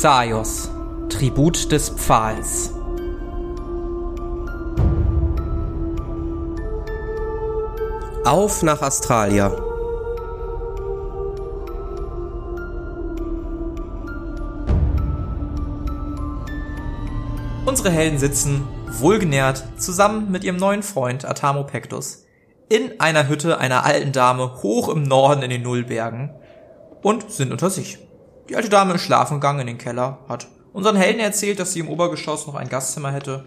Xaios, Tribut des Pfahls. Auf nach Australia. Unsere Helden sitzen, wohlgenährt, zusammen mit ihrem neuen Freund Atamo Pectus, in einer Hütte einer alten Dame hoch im Norden in den Nullbergen und sind unter sich. Die alte Dame ist schlafen gegangen in den Keller, hat unseren Helden erzählt, dass sie im Obergeschoss noch ein Gastzimmer hätte.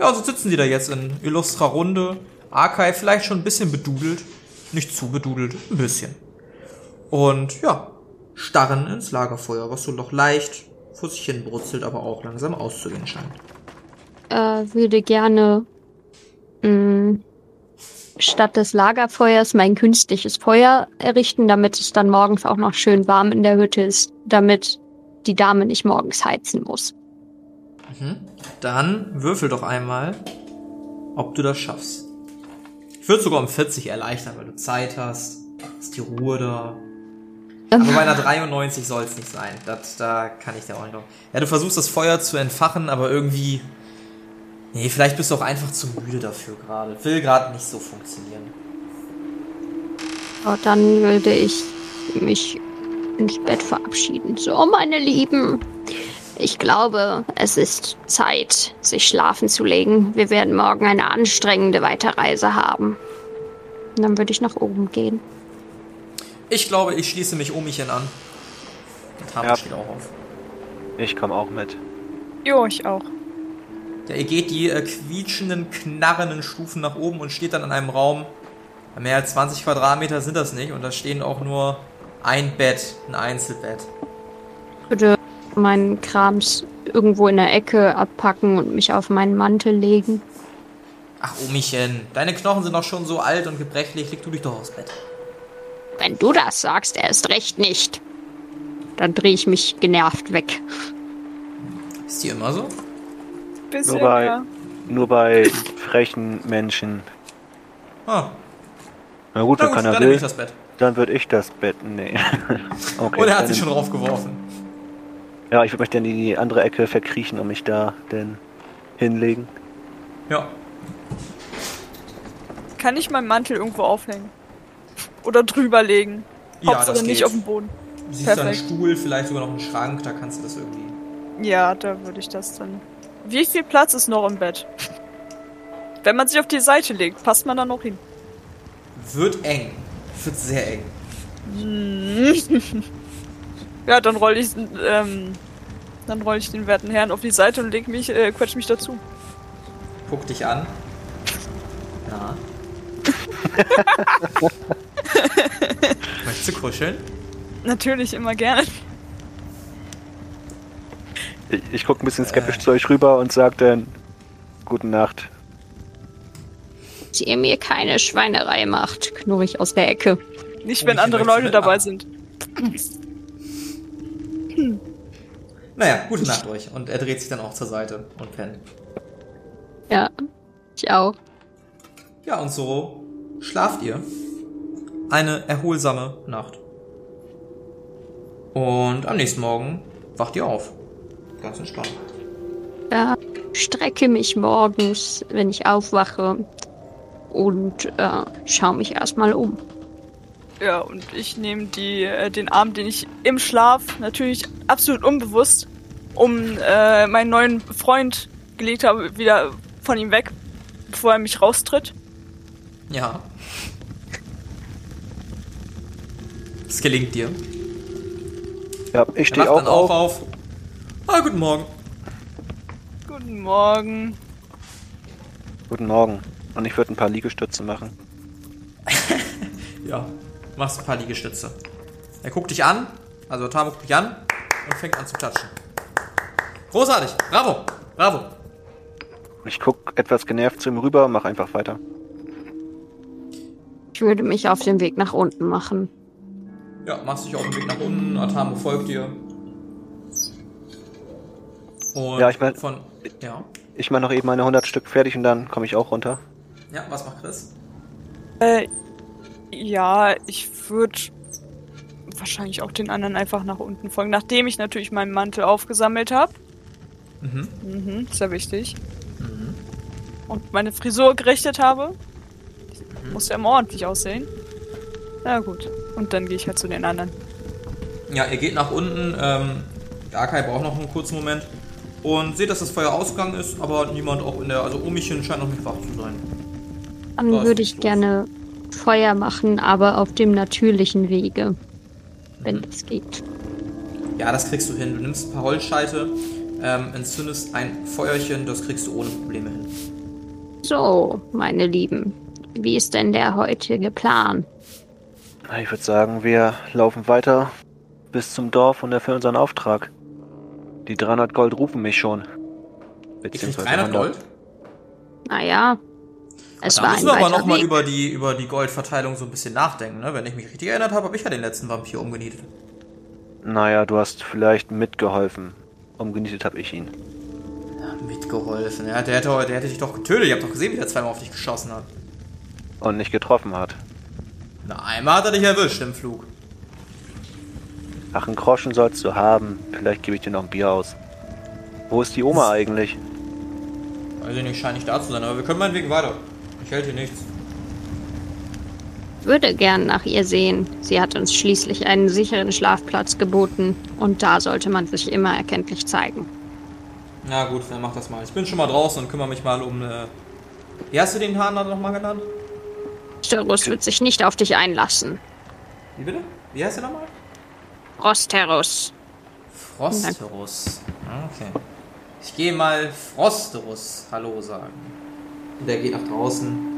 Ja, so sitzen sie da jetzt in illustrer Runde. Arkai vielleicht schon ein bisschen bedudelt. Nicht zu bedudelt, ein bisschen. Und ja, starren ins Lagerfeuer, was so noch leicht vor sich hin brutzelt, aber auch langsam auszugehen scheint. Äh, würde gerne mh, statt des Lagerfeuers mein künstliches Feuer errichten, damit es dann morgens auch noch schön warm in der Hütte ist, damit die Dame nicht morgens heizen muss. Mhm. Dann würfel doch einmal, ob du das schaffst. Ich würde sogar um 40 erleichtern, weil du Zeit hast, ist die Ruhe da. Aber bei einer 93 soll es nicht sein. Das, da kann ich dir auch nicht noch. Ja, du versuchst das Feuer zu entfachen, aber irgendwie. Nee, vielleicht bist du auch einfach zu müde dafür gerade. Will gerade nicht so funktionieren. Oh, dann würde ich mich ins Bett verabschieden. So, meine Lieben, ich glaube, es ist Zeit, sich schlafen zu legen. Wir werden morgen eine anstrengende Weiterreise haben. Und dann würde ich nach oben gehen. Ich glaube, ich schließe mich Omichen an. Und Hammer Ja. steht auch auf. Ich komme auch mit. Jo, ich auch. Ja, ihr geht die äh, quietschenden, knarrenden Stufen nach oben und steht dann in einem Raum. Mehr als 20 Quadratmeter sind das nicht und da stehen auch nur ein Bett, ein Einzelbett. Ich würde meinen Krams irgendwo in der Ecke abpacken und mich auf meinen Mantel legen. Ach, Omichen, deine Knochen sind doch schon so alt und gebrechlich, leg du dich doch aufs Bett. Wenn du das sagst, erst recht nicht. Dann drehe ich mich genervt weg. Ist die immer so? Bisschen, Nur bei, ja. nur bei frechen Menschen. Ah, Na gut, na wenn gut, keiner dann nehme will, ich das Bett. dann würde ich das Bett. Nee. okay. Und er hat dann- sich schon draufgeworfen. Ja, ich würde mich dann in die andere Ecke verkriechen und mich da denn hinlegen. Ja. Kann ich meinen Mantel irgendwo aufhängen? Oder drüber legen? Ja, Hauptsache das nicht geht. auf dem Boden. Du siehst da einen Perfekt. Stuhl, vielleicht sogar noch einen Schrank, da kannst du das irgendwie. Ja, da würde ich das dann. Wie viel Platz ist noch im Bett? Wenn man sich auf die Seite legt, passt man da noch hin. Wird eng. Wird sehr eng. Ja, dann roll ich, ähm, dann roll ich den werten Herrn auf die Seite und leg mich, äh, quetsch mich dazu. Guck dich an. Ja. Möchtest du kuscheln? Natürlich immer gerne. Ich, ich gucke ein bisschen skeptisch Äh. zu euch rüber und sage dann Gute Nacht. Dass ihr mir keine Schweinerei macht, knurr ich aus der Ecke. Nicht, Oh, wenn ich andere Leute dabei ab. sind. Naja, gute Nacht euch. Und er dreht sich dann auch zur Seite und pennt. Ja, ich auch. Ja, und so schlaft ihr. Eine erholsame Nacht. Und am nächsten Morgen wacht ihr auf. Ganz entspannt. Ja, strecke mich morgens, wenn ich aufwache und äh, schaue mich erstmal um. Ja, und ich nehme die, äh, den Arm, den ich im Schlaf, natürlich absolut unbewusst, um äh, meinen neuen Freund gelegt habe, wieder von ihm weg, bevor er mich raustritt. Ja. Es gelingt dir. Ja, ich stehe auch auf. auf. Ah, guten Morgen. Guten Morgen. Guten Morgen. Und ich würde ein paar Liegestütze machen. Ja, machst ein paar Liegestütze. Er guckt dich an, also Tamo guckt dich an und fängt an zu klatschen. Großartig, bravo, bravo. Ich guck etwas genervt zu ihm rüber und mach einfach weiter. Ich würde mich auf den Weg nach unten machen. Ja, machst dich auf den Weg nach unten, Atamo folgt dir. Und Ja, ich mein- von. Ja. Ich mache noch eben meine 100 Stück fertig und dann komme ich auch runter. Ja, was macht Chris? Äh, ja, ich würde wahrscheinlich auch den anderen einfach nach unten folgen, nachdem ich natürlich meinen Mantel aufgesammelt habe. Mhm. Mhm, ist ja wichtig. Mhm. Und meine Frisur gerichtet habe. Mhm. Muss ja immer ordentlich aussehen. Na gut. Und dann gehe ich halt zu den anderen. Ja, ihr geht nach unten. Ähm, Arkai braucht noch einen kurzen Moment. Und seht, dass das Feuer ausgegangen ist, aber niemand auch in der. Also Omichen scheint noch nicht wach zu sein. Dann Da würde ich los. gerne Feuer machen, aber auf dem natürlichen Wege. Wenn Mhm. es geht. Ja, das kriegst du hin. Du nimmst ein paar Holzscheite, ähm, entzündest ein Feuerchen, das kriegst du ohne Probleme hin. So, meine Lieben. Wie ist denn der heutige Plan? Ich würde sagen, wir laufen weiter bis zum Dorf und erfüllen unseren Auftrag. Die 300 Gold rufen mich schon. Ich Beziehungsweise 300 100. Gold. Naja, es da war müssen wir aber nochmal über die, über die Goldverteilung so ein bisschen nachdenken. Ne? Wenn ich mich richtig erinnert habe, habe ich ja den letzten Vampir umgenietet. Naja, du hast vielleicht mitgeholfen. Umgenietet habe ich ihn. Ja, mitgeholfen. Ja, der, hätte, der hätte dich doch getötet. Ihr habt doch gesehen, wie der zweimal auf dich geschossen hat. Und nicht getroffen hat. Na, einmal hat er dich erwischt im Flug. Ach, einen Groschen sollst du haben. Vielleicht gebe ich dir noch ein Bier aus. Wo ist die Oma eigentlich? Weiß ich nicht, scheint nicht da zu sein, aber wir können meinetwegen weiter. Ich hält hier nichts. würde gern nach ihr sehen. Sie hat uns schließlich einen sicheren Schlafplatz geboten und da sollte man sich immer erkenntlich zeigen. Na gut, dann mach das mal. Ich bin schon mal draußen und kümmere mich mal um. Äh Wie hast du den Hahn nochmal genannt? Störus wird sich nicht auf dich einlassen. Wie bitte? Wie heißt der nochmal? Rosterus. Frosterus. Okay. Ich gehe mal Frosterus Hallo sagen. Und der geht nach draußen.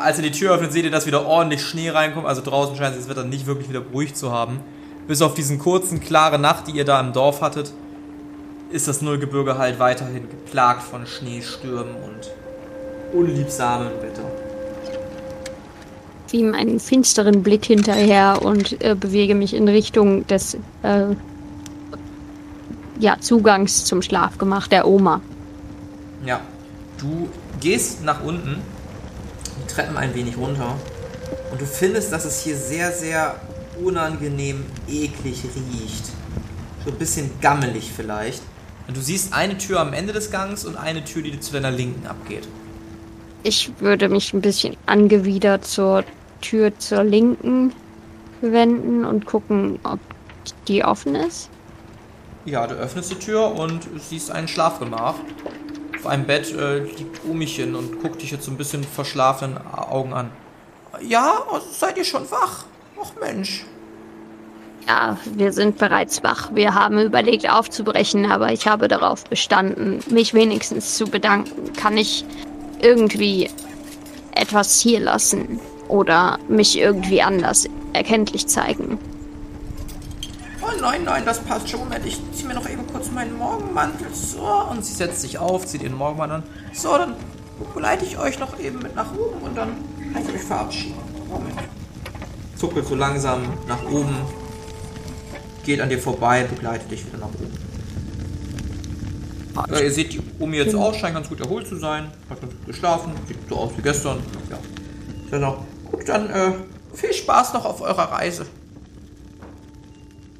Als ihr die Tür öffnet, seht ihr, dass wieder ordentlich Schnee reinkommt. Also draußen scheint es das Wetter nicht wirklich wieder beruhigt zu haben. Bis auf diesen kurzen, klare Nacht, die ihr da im Dorf hattet, ist das Nullgebirge halt weiterhin geplagt von Schneestürmen und unliebsamem Wetter. Ihm einen finsteren Blick hinterher und äh, bewege mich in Richtung des äh, ja, Zugangs zum Schlafgemach der Oma. Ja, du gehst nach unten, die Treppen ein wenig runter und du findest, dass es hier sehr, sehr unangenehm eklig riecht. So ein bisschen gammelig vielleicht. Und du siehst eine Tür am Ende des Gangs und eine Tür, die zu deiner Linken abgeht. Ich würde mich ein bisschen angewidert zur Tür zur Linken wenden und gucken, ob die offen ist. Ja, du öffnest die Tür und siehst ein Schlafgemach. Auf einem Bett äh, liegt Omichen und guckt dich jetzt so ein bisschen verschlafenen Augen an. Ja, seid ihr schon wach? Och Mensch. Ja, wir sind bereits wach. Wir haben überlegt aufzubrechen, aber ich habe darauf bestanden, mich wenigstens zu bedanken. Kann ich irgendwie etwas hier lassen oder mich irgendwie anders erkenntlich zeigen? Oh nein, nein, das passt schon. Moment, ich zieh mir noch eben kurz meinen Morgenmantel. So, und sie setzt sich auf, zieht ihren Morgenmantel an. So, dann begleite ich euch noch eben mit nach oben und dann kann ich euch verabschieden. Moment. Zuckelt so langsam nach oben, geht an dir vorbei, begleitet dich wieder nach oben. Ja, ihr seht die Omi jetzt auch, scheint ganz gut erholt zu sein. Hat ganz gut geschlafen, sieht so aus wie gestern. Ja. Genau. Gut, dann äh, viel Spaß noch auf eurer Reise.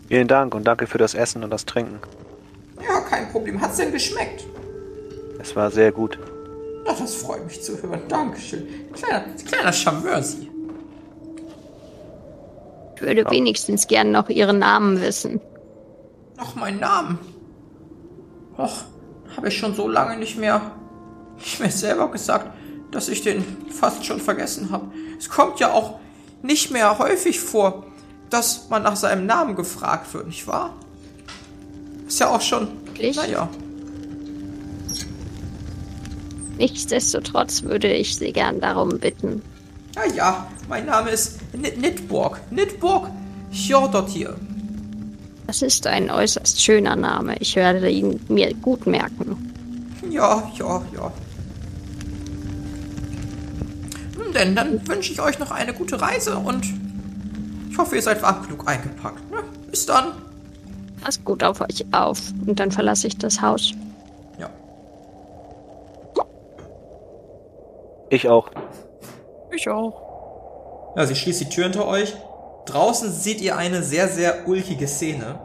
Vielen Dank und danke für das Essen und das Trinken. Ja, kein Problem. Hat's denn geschmeckt? Es war sehr gut. Ach, das freut mich zu hören. Dankeschön. Kleiner, kleiner Charmeur, Sie. Ich würde wenigstens gern noch ihren Namen wissen. Noch mein Namen. Och, habe ich schon so lange nicht mehr. Ich mir selber gesagt, dass ich den fast schon vergessen habe. Es kommt ja auch nicht mehr häufig vor, dass man nach seinem Namen gefragt wird, nicht wahr? Ist ja auch schon. Wirklich? Naja. Nichtsdestotrotz würde ich Sie gern darum bitten. Ja, ja, mein Name ist Nid Nidborg. Nidborg Hjordotir. Das ist ein äußerst schöner Name. Ich werde ihn mir gut merken. Ja, ja, ja. Nun denn, dann wünsche ich euch noch eine gute Reise und ich hoffe, ihr seid warm genug eingepackt. Ne? Bis dann. Passt gut auf euch auf. Und dann verlasse ich das Haus. Ja. Ich auch. Ich auch. Ja, sie schließt die Tür hinter euch Draußen seht ihr eine sehr, sehr ulkige Szene.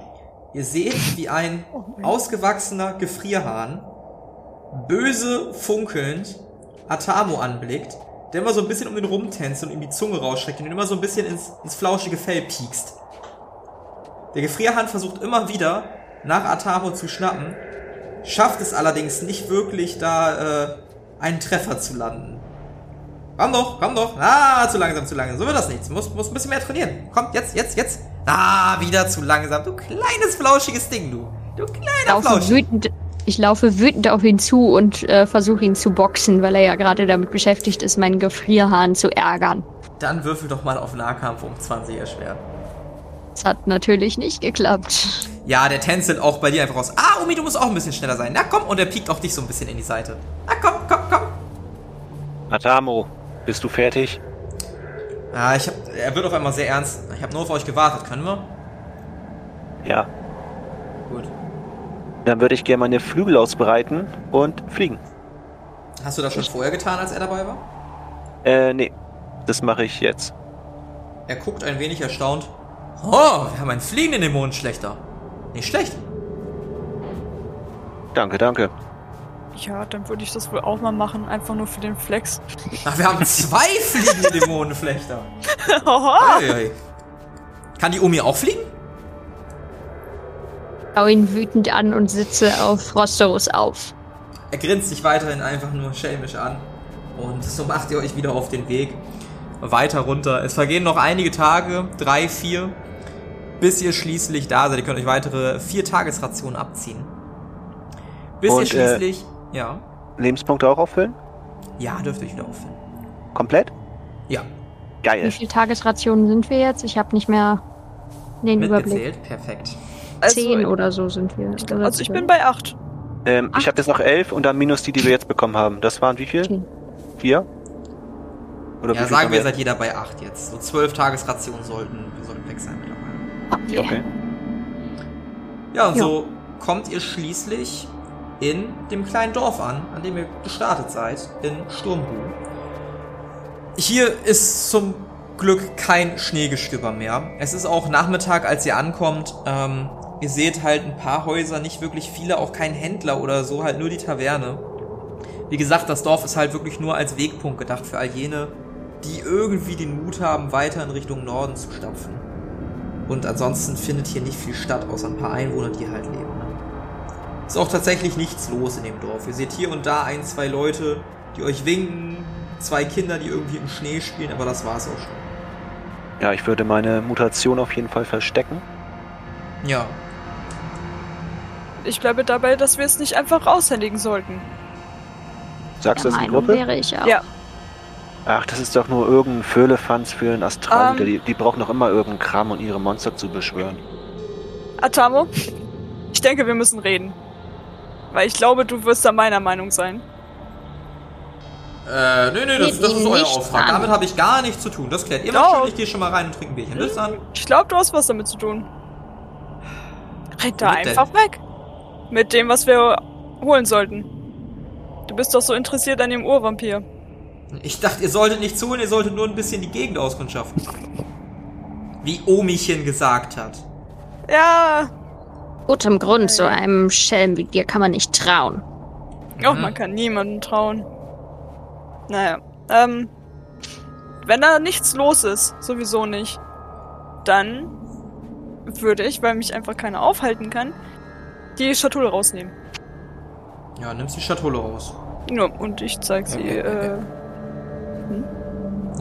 Ihr seht, wie ein ausgewachsener Gefrierhahn böse funkelnd Atamo anblickt, der immer so ein bisschen um den rumtänzt und ihm die Zunge rausstreckt und ihn immer so ein bisschen ins, ins flauschige Fell piekst. Der Gefrierhahn versucht immer wieder, nach Atamo zu schnappen, schafft es allerdings nicht wirklich, da äh, einen Treffer zu landen. Komm doch, komm doch. Ah, zu langsam, zu langsam. So wird das nichts. Muss, muss ein bisschen mehr trainieren. Komm, jetzt, jetzt, jetzt. Ah, wieder zu langsam. Du kleines, flauschiges Ding, du. Du kleiner Flausch. wütend, ich laufe wütend auf ihn zu und äh, versuche ihn zu boxen, weil er ja gerade damit beschäftigt ist, meinen Gefrierhahn zu ärgern. Dann würfel doch mal auf Nahkampf um 20 erschwert. Das hat natürlich nicht geklappt. Ja, der tänzelt auch bei dir einfach raus. Ah, Omi, du musst auch ein bisschen schneller sein. Na komm, und er piekt auch dich so ein bisschen in die Seite. Na komm, komm, komm. Atamo, bist du fertig? Ah, ich hab, er wird auf einmal sehr ernst. Ich habe nur auf euch gewartet. Können wir? Ja. Dann würde ich gerne meine Flügel ausbreiten und fliegen. Hast du das schon vorher getan, als er dabei war? Äh, nee. Das mache ich jetzt. Er guckt ein wenig erstaunt. Oh, wir haben einen fliegenden Dämonenschlechter. Nicht schlecht. Danke, danke. Ja, dann würde ich das wohl auch mal machen, einfach nur für den Flex. Ach, wir haben zwei fliegende Dämonenflechter. Haha. Eieiei. Kann die Omi auch fliegen? Schau ihn wütend an und sitze auf Rosteros auf. Er grinst sich weiterhin einfach nur schelmisch an. Und so macht ihr euch wieder auf den Weg weiter runter. Es vergehen noch einige Tage, drei, vier, bis ihr schließlich da seid. Ihr könnt euch weitere vier Tagesrationen abziehen. Bis Und, ihr äh, schließlich, ja, Lebenspunkte auch auffüllen? ja, dürft ihr euch wieder auffüllen. Komplett? Ja, Wie Geil. viele Tagesrationen sind wir jetzt? Ich habe nicht mehr den Überblick. mitgezählt. Perfekt. Zehn oder so sind wir. Also ich bin bei acht. Ähm, ich habe jetzt noch elf und dann minus die, die wir jetzt bekommen haben. Das waren wie viel? Okay. Vier? Oder Ja, wie viel sagen wir, seid jeder bei acht jetzt. So zwölf Tagesrationen sollten, sollten weg sein mittlerweile. Okay. Okay. Ja, und Ja. so kommt ihr schließlich in dem kleinen Dorf an, an dem ihr gestartet seid, in Sturmbu. Hier ist zum Glück kein Schneegestöber mehr. Es ist auch Nachmittag, als ihr ankommt. Ähm, ihr seht halt ein paar Häuser, nicht wirklich viele, auch kein Händler oder so, halt nur die Taverne. Wie gesagt, das Dorf ist halt wirklich nur als Wegpunkt gedacht für all jene, die irgendwie den Mut haben, weiter in Richtung Norden zu stapfen. Und ansonsten findet hier nicht viel statt, außer ein paar Einwohner, die halt leben. Ne? Ist auch tatsächlich nichts los in dem Dorf. Ihr seht hier und da ein, zwei Leute, die euch winken, zwei Kinder, die irgendwie im Schnee spielen, aber das war's auch schon. Ja, ich würde meine Mutation auf jeden Fall verstecken. Ja, Ich bleibe dabei, dass wir es nicht einfach raushändigen sollten. Sagst du das in die Gruppe? wäre ich auch. Ja. Ach, das ist doch nur irgendein Föhlefanz für einen Astral. Ähm. die, die brauchen doch immer irgendeinen Kram, um ihre Monster zu beschwören. Atamo, ich denke, wir müssen reden. Weil ich glaube, du wirst da meiner Meinung sein. Äh, nee, nee, das, das ist euer Auftrag. an. Damit habe ich gar nichts zu tun. Das klärt ihr Doch. schön. Ich gehe schon mal rein und trinke ein Bierchen. Bis dann. Ich glaube, du hast was damit zu tun. Red da Womit denn? einfach weg. Mit dem, was wir holen sollten. Du bist doch so interessiert an dem Urvampir. Ich dachte, ihr solltet nicht zuhören, ihr solltet nur ein bisschen die Gegend auskundschaften. Wie Omichen gesagt hat. Ja, Gutem Grund, so einem Schelm wie dir kann man nicht trauen. oh, Mhm. man kann niemandem trauen. Naja, ähm, wenn da nichts los ist, sowieso nicht, dann würde ich, weil mich einfach keiner aufhalten kann, die Schatulle rausnehmen. Ja, nimmst die Schatulle raus. Ja, und ich zeig sie, Okay, okay. äh,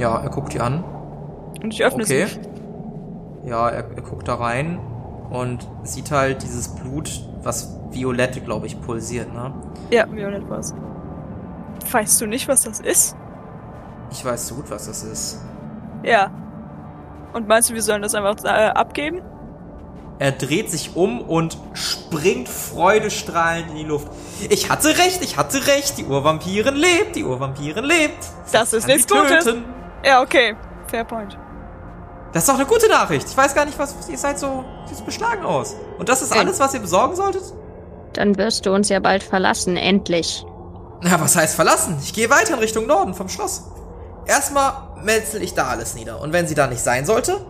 Ja, er guckt die an. und ich öffne Okay. sie. Ja, er, er guckt da rein und sieht halt dieses Blut, was violett, glaube ich, pulsiert, ne? Ja, Violett war's. Weißt du nicht, was das ist? Ich weiß so gut, was das ist. Ja. Und meinst du, wir sollen das einfach äh, abgeben? Er dreht sich um und springt freudestrahlend in die Luft. Ich hatte recht, ich hatte recht. Die Urvampirin lebt, die Urvampirin lebt. Sie Das ist nichts Gutes. töten. Ja, okay. Fair point. Das ist doch eine gute Nachricht. Ich weiß gar nicht, was ihr seid so, sieht so beschlagen aus. Und das ist Äh. alles, was ihr besorgen solltet? Dann wirst du uns ja bald verlassen, endlich. Na, was heißt verlassen? Ich gehe weiter in Richtung Norden vom Schloss. Erstmal metzel ich da alles nieder. Und wenn sie da nicht sein sollte,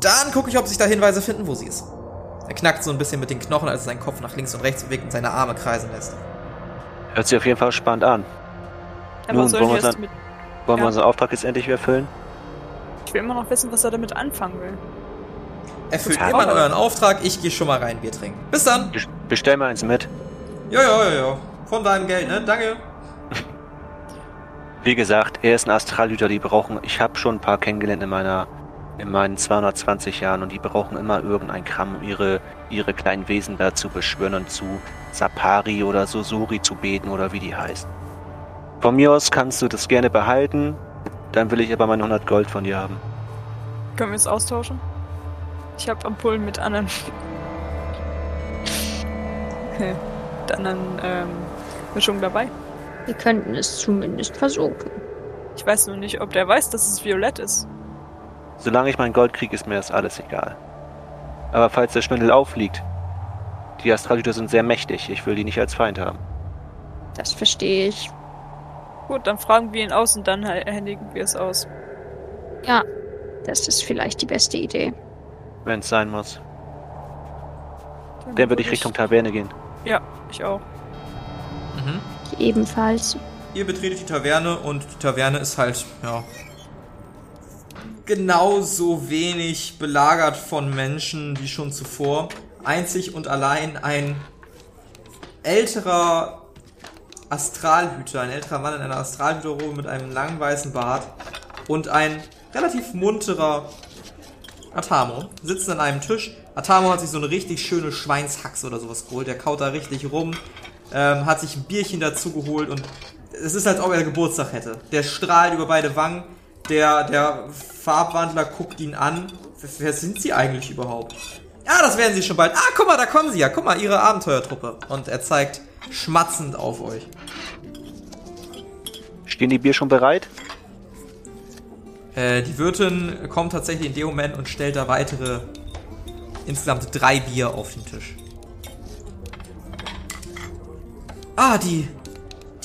Dann gucke ich, ob sich da Hinweise finden, wo sie ist. Er knackt so ein bisschen mit den Knochen, als er seinen Kopf nach links und rechts bewegt und seine Arme kreisen lässt. Hört sich auf jeden Fall spannend an. Aber Nun, wollen wir dann- mit. Wollen Ja. wir unseren Auftrag jetzt endlich erfüllen? Ich will immer noch wissen, was er damit anfangen will. Erfüllt immer euren Auftrag, ich gehe schon mal rein, Bier trinken. Bis dann! Best- Bestell mal eins mit. Ja, ja, ja, ja. Von deinem Geld, ne? Danke. Wie gesagt, er ist ein Astralhüter, die brauchen. Ich habe schon ein paar kennengelernt in meiner in meinen 220 Jahren und die brauchen immer irgendein Kram, um ihre, ihre kleinen Wesen da zu beschwören und zu Sapari oder Susuri zu beten oder wie die heißt. Von mir aus kannst du das gerne behalten, dann will ich aber meine 100 Gold von dir haben. Können wir es austauschen? Ich habe Ampullen mit anderen. Okay. Mit anderen ähm, Mischungen dabei. Wir könnten es zumindest versuchen. Ich weiß nur nicht, ob der weiß, dass es violett ist. Solange ich mein Gold kriege, ist mir das alles egal. Aber falls der Schwindel aufliegt, die Astralhüter sind sehr mächtig, ich will die nicht als Feind haben. Das verstehe ich. Gut, dann fragen wir ihn aus und dann händigen wir es aus. Ja, das ist vielleicht die beste Idee. Wenn es sein muss. Dann würde ich Richtung Taverne gehen. Ja, ich auch. Mhm. Ebenfalls. Ihr betretet die Taverne und die Taverne ist halt, ja, genauso wenig belagert von Menschen wie schon zuvor. Einzig und allein ein älterer Astralhüter, ein älterer Mann in einer Astralhüterrobe mit einem langen weißen Bart und ein relativ munterer Atamo sitzen an einem Tisch. Atamo hat sich so eine richtig schöne Schweinshaxe oder sowas geholt. Der kaut da richtig rum, ähm, hat sich ein Bierchen dazu geholt und es ist, als ob er Geburtstag hätte. Der strahlt über beide Wangen. Der, der Farbwandler guckt ihn an. Wer- sind sie eigentlich überhaupt? Ja, das werden sie schon bald. Ah, guck mal, da kommen sie ja. Guck mal, ihre Abenteuertruppe. Und er zeigt schmatzend auf euch. Stehen die Bier schon bereit? Äh, die Wirtin kommt tatsächlich in dem Moment und stellt da weitere, insgesamt drei Bier auf den Tisch. Ah, die,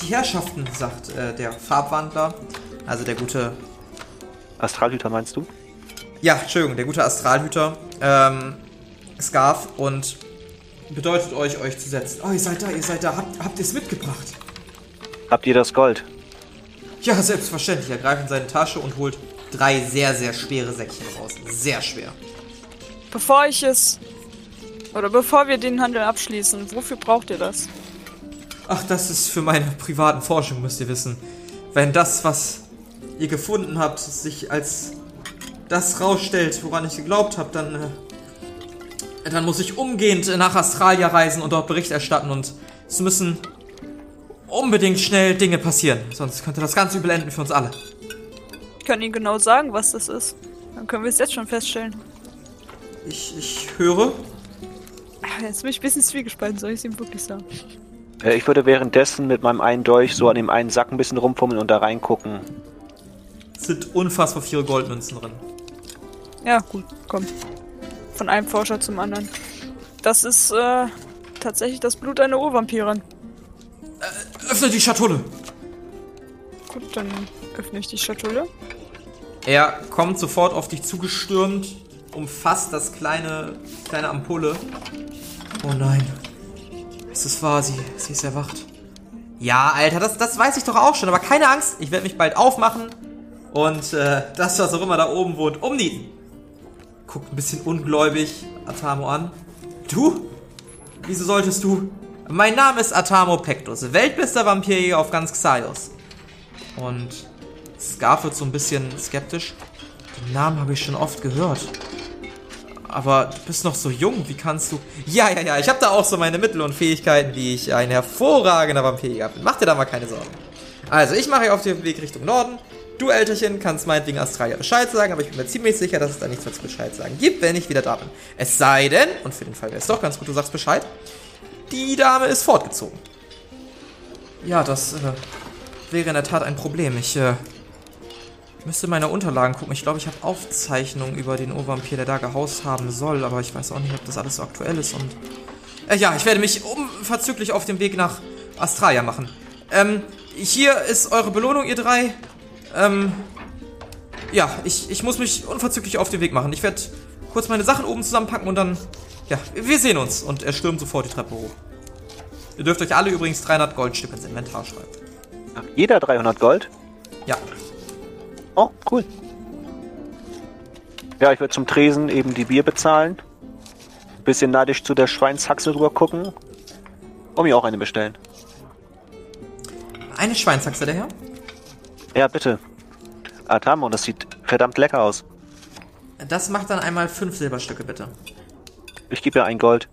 die Herrschaften, sagt äh, der Farbwandler. Also der gute, Astralhüter meinst du? ja, Entschuldigung, der gute Astralhüter, ähm, Scarf und bedeutet euch, euch zu setzen. Oh, ihr seid da, ihr seid da. Habt, habt ihr es mitgebracht? Habt ihr das Gold? Ja, selbstverständlich. Er greift in seine Tasche und holt drei sehr, sehr schwere Säckchen raus. Sehr schwer. Bevor ich es. Oder bevor wir den Handel abschließen, wofür braucht ihr das? Ach, das ist für meine privaten Forschung, müsst ihr wissen. Wenn das, was ihr gefunden habt, sich als das rausstellt, woran ich geglaubt habe, dann, äh, dann muss ich umgehend nach Australia reisen und dort Bericht erstatten und es müssen unbedingt schnell Dinge passieren, sonst könnte das ganz übel enden für uns alle. Ich kann Ihnen genau sagen, was das ist. Dann können wir es jetzt schon feststellen. Ich, ich höre. Jetzt bin ich ein bisschen zwiegespalten, soll ich es ihm wirklich sagen? Äh, ich würde währenddessen mit meinem einen Dolch so an dem einen Sack ein bisschen rumfummeln und da reingucken. Es sind unfassbar viele Goldmünzen drin. Ja, gut, komm. Von einem Forscher zum anderen. Das ist äh, tatsächlich das Blut einer Urvampirin. Öffnet die Schatulle! Gut, dann öffne ich die Schatulle. Er kommt sofort auf dich zugestürmt, umfasst das kleine, kleine Ampulle. Oh nein. Es ist wahr, sie, sie ist erwacht. Ja, Alter, das, das weiß ich doch auch schon, aber keine Angst, ich werde mich bald aufmachen und äh, das, was auch immer da oben wohnt, umnieten. Guckt ein bisschen ungläubig Atamo an. Du? Wieso solltest du? Mein Name ist Atamo Pectus, weltbester Vampirjäger auf ganz Xaios. Und Scarf wird so ein bisschen skeptisch. Den Namen habe ich schon oft gehört. Aber du bist noch so jung, wie kannst du... Ja, ja, ja, ich habe da auch so meine Mittel und Fähigkeiten, wie ich ein hervorragender Vampirjäger bin. Mach dir da mal keine Sorgen. Also, ich mache auf den Weg Richtung Norden. Du, Älterchen, kannst meinetwegen Australia Bescheid sagen, aber ich bin mir ziemlich sicher, dass es da nichts mehr zu Bescheid sagen gibt, wenn ich wieder da bin. Es sei denn, und für den Fall wäre es doch ganz gut, du sagst Bescheid, die Dame ist fortgezogen. Ja, das äh, wäre in der Tat ein Problem. Ich äh, müsste meine Unterlagen gucken. Ich glaube, ich habe Aufzeichnungen über den Urvampir, der da gehaust haben soll, aber ich weiß auch nicht, ob das alles so aktuell ist und. Äh, ja, ich werde mich unverzüglich auf den Weg nach Australia machen. Ähm, hier ist eure Belohnung, ihr drei. Ähm, ja, ich, ich muss mich unverzüglich auf den Weg machen. Ich werde kurz meine Sachen oben zusammenpacken und dann, ja, wir sehen uns. Und er stürmt sofort die Treppe hoch. Ihr dürft euch alle übrigens 300 Goldstücke ins Inventar schreiben. Jeder 300 Gold? Ja, Oh, cool. Ja, ich würde zum Tresen eben die Bier bezahlen. Bisschen neidisch zu der Schweinshaxe rüber gucken. Und mir auch eine bestellen. eine Schweinshaxe, der Herr. Ja, bitte. Atamo, das sieht verdammt lecker aus. Das macht dann einmal fünf Silberstücke, bitte. Ich gebe ja ein Gold.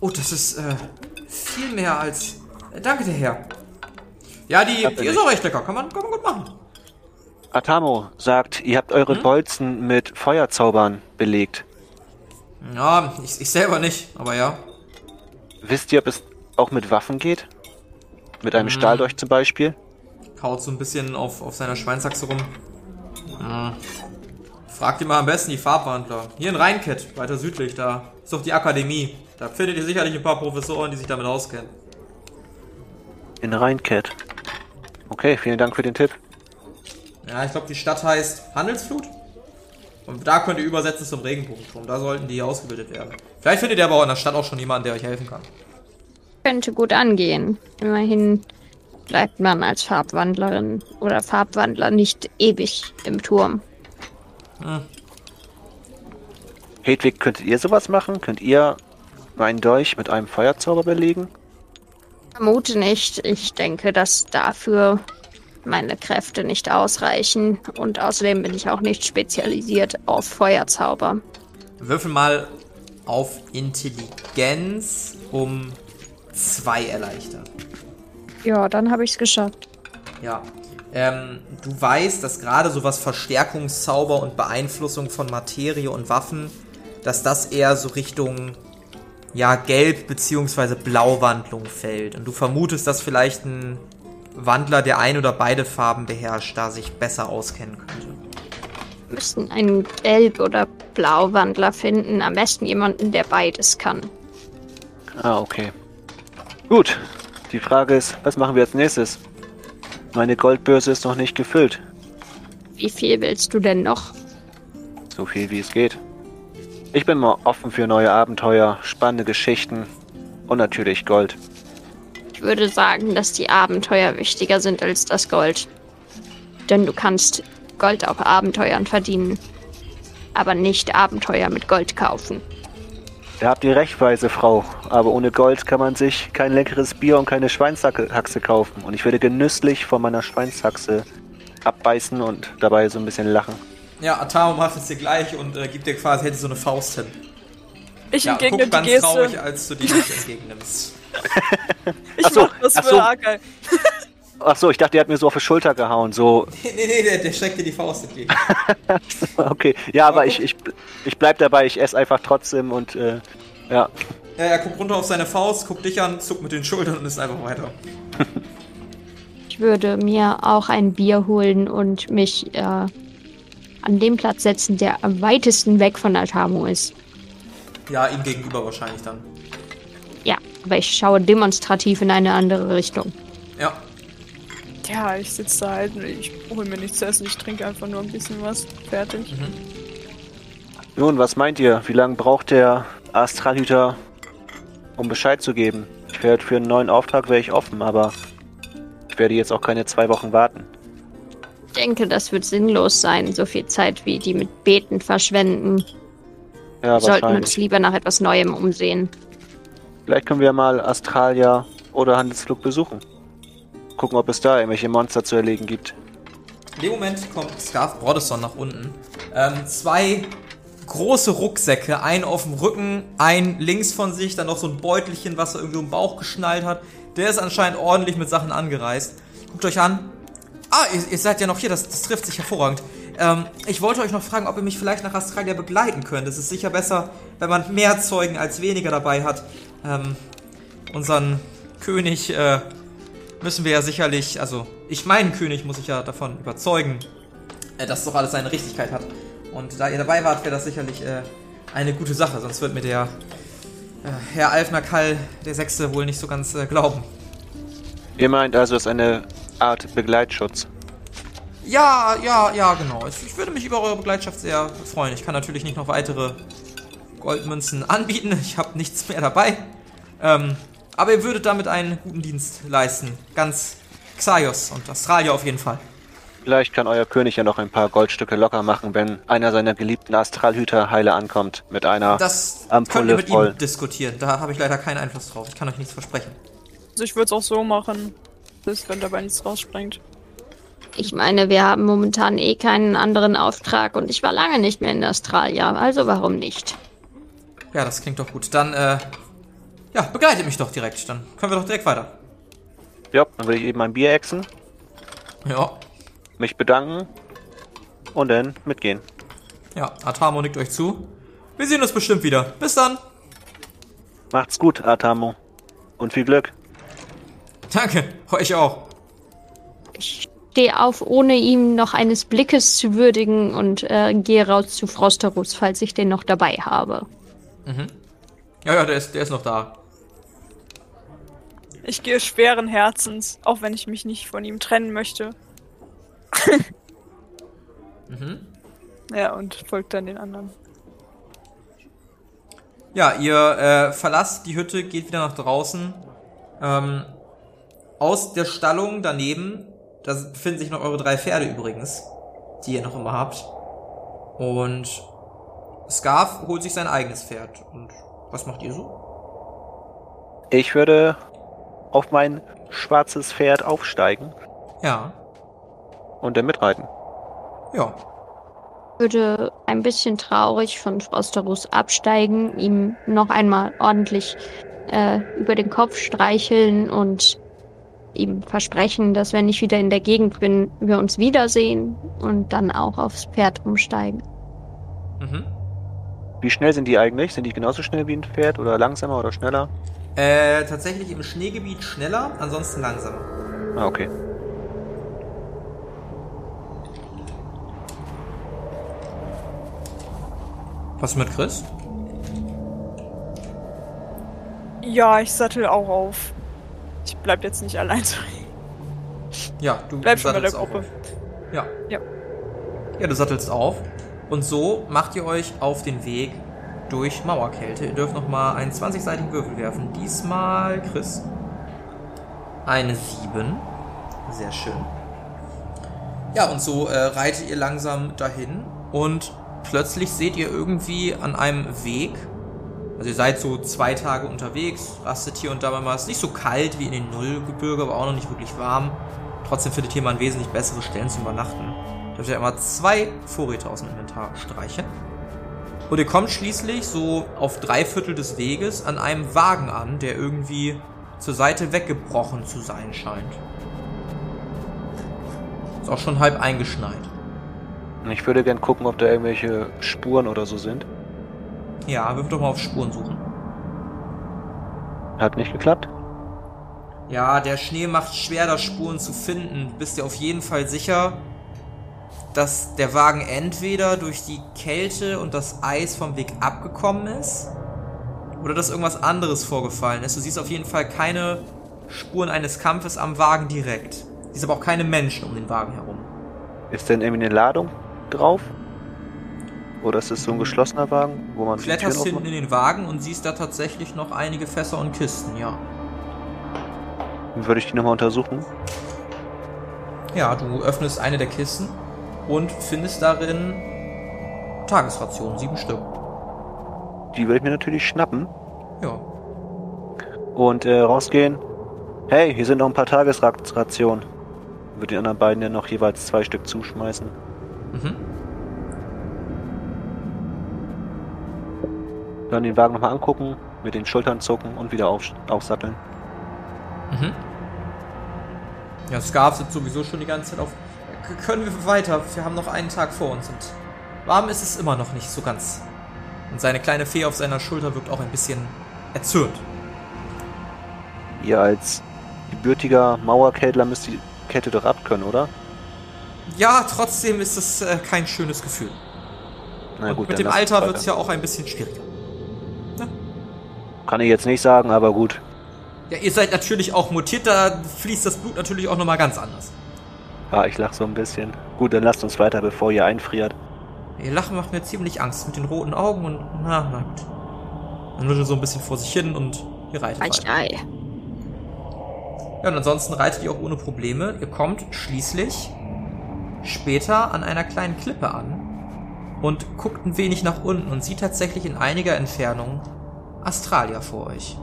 Oh, das ist äh, viel mehr als. Äh, danke, der Herr. Ja, die, die ist auch recht lecker. Kann man, kann man gut machen. Atamo sagt, ihr habt eure Bolzen mit Feuerzaubern belegt. Ja, ich, ich selber nicht, aber ja. Wisst ihr, ob es auch mit Waffen geht? Mit einem Stahldolch zum Beispiel? Kaut so ein bisschen auf, auf seiner Schweinsachse rum. Hm. Fragt ihr mal am besten die Farbwandler. Hier in Rheinkett, weiter südlich, da ist doch die Akademie. Da findet ihr sicherlich ein paar Professoren, die sich damit auskennen. In Rheincat. Okay, vielen Dank für den Tipp. Ja, ich glaube, die Stadt heißt Handelsflut. Und da könnt ihr übersetzen zum Regenbogenturm. Da sollten die ausgebildet werden. Vielleicht findet ihr aber auch in der Stadt auch schon jemanden, der euch helfen kann. Könnte gut angehen. Immerhin bleibt man als Farbwandlerin oder Farbwandler nicht ewig im Turm. Hedwig, könntet ihr sowas machen? Könnt ihr meinen Dolch mit einem Feuerzauber belegen? Vermute nicht. Ich denke, dass dafür meine Kräfte nicht ausreichen. Und außerdem bin ich auch nicht spezialisiert auf Feuerzauber. Würfel mal auf Intelligenz um zwei erleichtert. Ja, dann habe ich es geschafft. Ja. Ähm, du weißt, dass gerade sowas Verstärkungszauber und Beeinflussung von Materie und Waffen, dass das eher so Richtung ja, Gelb- bzw. Blauwandlung fällt. Und du vermutest, dass vielleicht ein Wandler, der ein oder beide Farben beherrscht, da sich besser auskennen könnte. Wir müssen einen Gelb- oder Blauwandler finden. Am besten jemanden, der beides kann. Ah, okay. Gut. Die Frage ist, was machen wir als nächstes? Meine Goldbörse ist noch nicht gefüllt. Wie viel willst du denn noch? So viel wie es geht. Ich bin mal offen für neue Abenteuer, spannende Geschichten und natürlich Gold. Ich würde sagen, dass die Abenteuer wichtiger sind als das Gold. Denn du kannst Gold auf Abenteuern verdienen. Aber nicht Abenteuer mit Gold kaufen. Ihr habt die recht, weise Frau, aber ohne Gold kann man sich kein leckeres Bier und keine Schweinshaxe kaufen. Und ich würde genüsslich von meiner Schweinshaxe abbeißen und dabei so ein bisschen lachen. Ja, Atamo macht es dir gleich und äh, gibt dir quasi hätte so eine Faust hin. Ich Ja, entgegne guck die ganz Geste. traurig, als du die nicht entgegennimmst. Ich Ach so, mach das ach für so. Ach so, ich dachte, er hat mir so auf die Schulter gehauen. So, nee, nee, der, der streckt dir die Faust entgegen. okay. Ja, aber ich, ich, ich bleib dabei, ich esse einfach trotzdem und äh, ja. Ja, er guckt runter auf seine Faust, guckt dich an, zuckt mit den Schultern und ist einfach weiter. Ich würde mir auch ein Bier holen und mich äh, an den Platz setzen, der am weitesten weg von Altamo ist. Ja, ihm gegenüber wahrscheinlich dann. Ja, aber ich schaue demonstrativ in eine andere Richtung. Ja. Ich sitze da halt und ich hol mir nichts zu essen, ich trinke einfach nur ein bisschen was. Fertig. Nun, was meint ihr? Wie lange braucht der Astralhüter, um Bescheid zu geben? Ich werde für einen neuen Auftrag wäre ich offen, aber ich werde jetzt auch keine zwei Wochen warten. Ich denke, das wird sinnlos sein, so viel Zeit wie die mit Beten verschwenden. Ja, Wir sollten uns lieber nach etwas Neuem umsehen. Vielleicht können wir mal Astralia oder Handelsflug besuchen. Gucken, ob es da irgendwelche Monster zu erlegen gibt. In dem Moment kommt Scarf Brodesson nach unten. Ähm, zwei große Rucksäcke, einen auf dem Rücken, ein links von sich, dann noch so ein Beutelchen, was er irgendwie um den Bauch geschnallt hat. Der ist anscheinend ordentlich mit Sachen angereist. Guckt euch an. Ah, ihr, ihr seid ja noch hier, das, das trifft sich hervorragend. Ähm, ich wollte euch noch fragen, ob ihr mich vielleicht nach Australia begleiten könnt. Es ist sicher besser, wenn man mehr Zeugen als weniger dabei hat. Ähm, unseren König äh, müssen wir ja sicherlich, also ich meinen König muss ich ja davon überzeugen, äh, dass doch alles seine Richtigkeit hat. Und da ihr dabei wart, wäre das sicherlich äh, eine gute Sache, sonst wird mir der äh, Herr Alfner Kall, der Sechste, wohl nicht so ganz äh, glauben. Ihr meint also, es ist eine Art Begleitschutz. Ja, ja, ja, genau. Ich, ich würde mich über eure Begleitschaft sehr freuen. Ich kann natürlich nicht noch weitere Goldmünzen anbieten. Ich habe nichts mehr dabei. Ähm, aber ihr würdet damit einen guten Dienst leisten. Ganz Xaios und Australia auf jeden Fall. Vielleicht kann euer König ja noch ein paar Goldstücke locker machen, wenn einer seiner geliebten Astralhüter heile ankommt mit einer Das könnt ihr Ampulle mit voll. ihm diskutieren. Da habe ich leider keinen Einfluss drauf. Ich kann euch nichts versprechen. Also ich würde es auch so machen, dass wenn dabei nichts rausspringt. Ich meine, wir haben momentan eh keinen anderen Auftrag und ich war lange nicht mehr in Australia, also warum nicht? Ja, das klingt doch gut. Dann, äh, ja, begleitet mich doch direkt. Dann können wir doch direkt weiter. Ja, dann würde ich eben ein Bier exen, Ja. mich bedanken und dann mitgehen. Ja, Atamo nickt euch zu. Wir sehen uns bestimmt wieder. Bis dann. Macht's gut, Atamo. Und viel Glück. Danke, euch auch. Ich stehe auf, ohne ihm noch eines Blickes zu würdigen und äh, gehe raus zu Frosterus, falls ich den noch dabei habe. Ja, ja, der ist, der ist noch da. Ich gehe schweren Herzens, auch wenn ich mich nicht von ihm trennen möchte. Ja, und folgt dann den anderen. Ja, ihr äh, verlasst die Hütte, geht wieder nach draußen. Ähm, aus der Stallung daneben, da befinden sich noch eure drei Pferde übrigens, die ihr noch immer habt. Und Scarf holt sich sein eigenes Pferd. Und was macht ihr so? Ich würde auf mein schwarzes Pferd aufsteigen Ja, und dann mitreiten. ja. würde ein bisschen traurig von Frosterus absteigen, ihm noch einmal ordentlich äh, über den Kopf streicheln und ihm versprechen, dass wenn ich wieder in der Gegend bin, wir uns wiedersehen und dann auch aufs Pferd umsteigen. Mhm. Wie schnell sind die eigentlich? Sind die genauso schnell wie ein Pferd oder langsamer oder schneller? Äh, tatsächlich im Schneegebiet schneller, ansonsten langsamer. Ah, okay. Was mit Chris? Ja, ich sattel auch auf. Ich bleib jetzt nicht allein. Ja, du Bleib schon bei der Gruppe. auf. Ja. Ja. Ja, du sattelst auf. Und so macht ihr euch auf den Weg durch Mauerkälte. Ihr dürft nochmal einen 20-seitigen Würfel werfen. Diesmal Chris. Eine 7. Sehr schön. Ja, und so äh, reitet ihr langsam dahin. Und plötzlich seht ihr irgendwie an einem Weg. Also ihr seid so zwei Tage unterwegs, rastet hier und da mal. Es ist nicht so kalt wie in den Nullgebirge, aber auch noch nicht wirklich warm. Trotzdem findet hier man wesentlich bessere Stellen zum Übernachten. Dürft ihr immer zwei Vorräte aus dem Inventar streichen. Und ihr kommt schließlich so auf drei Viertel des Weges an einem Wagen an, der irgendwie zur Seite weggebrochen zu sein scheint. Ist auch schon halb eingeschneit. Ich würde gern gucken, ob da irgendwelche Spuren oder so sind. Ja, wirf doch mal auf Spuren suchen. Hat nicht geklappt? Ja, der Schnee macht schwer, da Spuren zu finden. Bist dir auf jeden Fall sicher, dass der Wagen entweder durch die Kälte und das Eis vom Weg abgekommen ist oder dass irgendwas anderes vorgefallen ist. Du siehst auf jeden Fall keine Spuren eines Kampfes am Wagen direkt. Du siehst aber auch keine Menschen um den Wagen herum. Ist denn irgendwie eine Ladung drauf? Oder ist es so ein geschlossener Wagen, wo man Du kletterst hinten in den Wagen und siehst da tatsächlich noch einige Fässer und Kisten, ja. Würde ich die nochmal untersuchen. Ja, du öffnest eine der Kisten und findest darin Tagesrationen, sieben Stück. Die würde ich mir natürlich schnappen Ja. und äh, rausgehen. Hey, hier sind noch ein paar Tagesrationen. Würde den anderen beiden ja noch jeweils zwei Stück zuschmeißen. Mhm. Dann den Wagen nochmal angucken, mit den Schultern zucken und wieder auf, aufsatteln. Mhm. Ja, Scarf sitzt sowieso schon die ganze Zeit auf. Können wir weiter? Wir haben noch einen Tag vor uns und warm ist es immer noch nicht so ganz. Und seine kleine Fee auf seiner Schulter wirkt auch ein bisschen erzürnt. Ihr als gebürtiger Mauerkältler müsst die Kette doch abkönnen, oder? Ja, trotzdem ist es äh, kein schönes Gefühl. Na und gut, mit dann dem Alter wird es ja auch ein bisschen schwieriger. Kann ich jetzt nicht sagen, aber gut. Ja, ihr seid natürlich auch mutiert, da fließt das Blut natürlich auch nochmal ganz anders. Ah, ich lach so ein bisschen. Gut, dann lasst uns weiter, bevor ihr einfriert. Ihr Lachen macht mir ziemlich Angst mit den roten Augen und na, na gut. Dann nuschelt so ein bisschen vor sich hin und ihr reitet Ein weiter. Ei. Ja, und ansonsten reitet ihr auch ohne Probleme. Ihr kommt schließlich später an einer kleinen Klippe an und guckt ein wenig nach unten und sieht tatsächlich in einiger Entfernung Australia vor euch.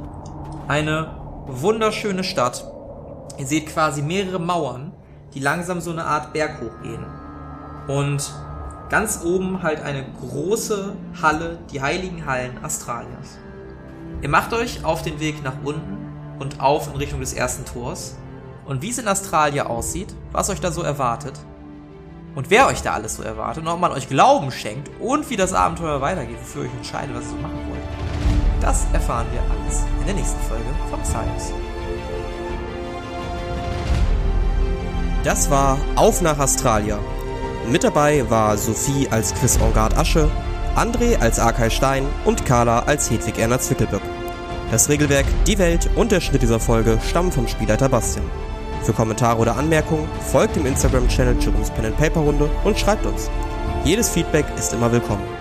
Eine wunderschöne Stadt. Ihr seht quasi mehrere Mauern, die langsam so eine Art Berg hochgehen. Und ganz oben halt eine große Halle, die heiligen Hallen Australiens. Ihr macht euch auf den Weg nach unten und auf in Richtung des ersten Tors. Und wie es in Australia aussieht, was euch da so erwartet und wer euch da alles so erwartet und ob man euch Glauben schenkt und wie das Abenteuer weitergeht, wofür ihr euch entscheidet, was ihr so machen wollt, das erfahren wir alles in der nächsten Folge von Science. Das war Auf nach Australia. Mit dabei war Sophie als Chris Engard Asche, André als Arkay Stein und Carla als Hedwig Erna Zwickelböck. Das Regelwerk, die Welt und der Schnitt dieser Folge stammen vom Spielleiter Bastian. Für Kommentare oder Anmerkungen folgt dem Instagram-Channel Jerome's Pen Paper Runde und schreibt uns. Jedes Feedback ist immer willkommen.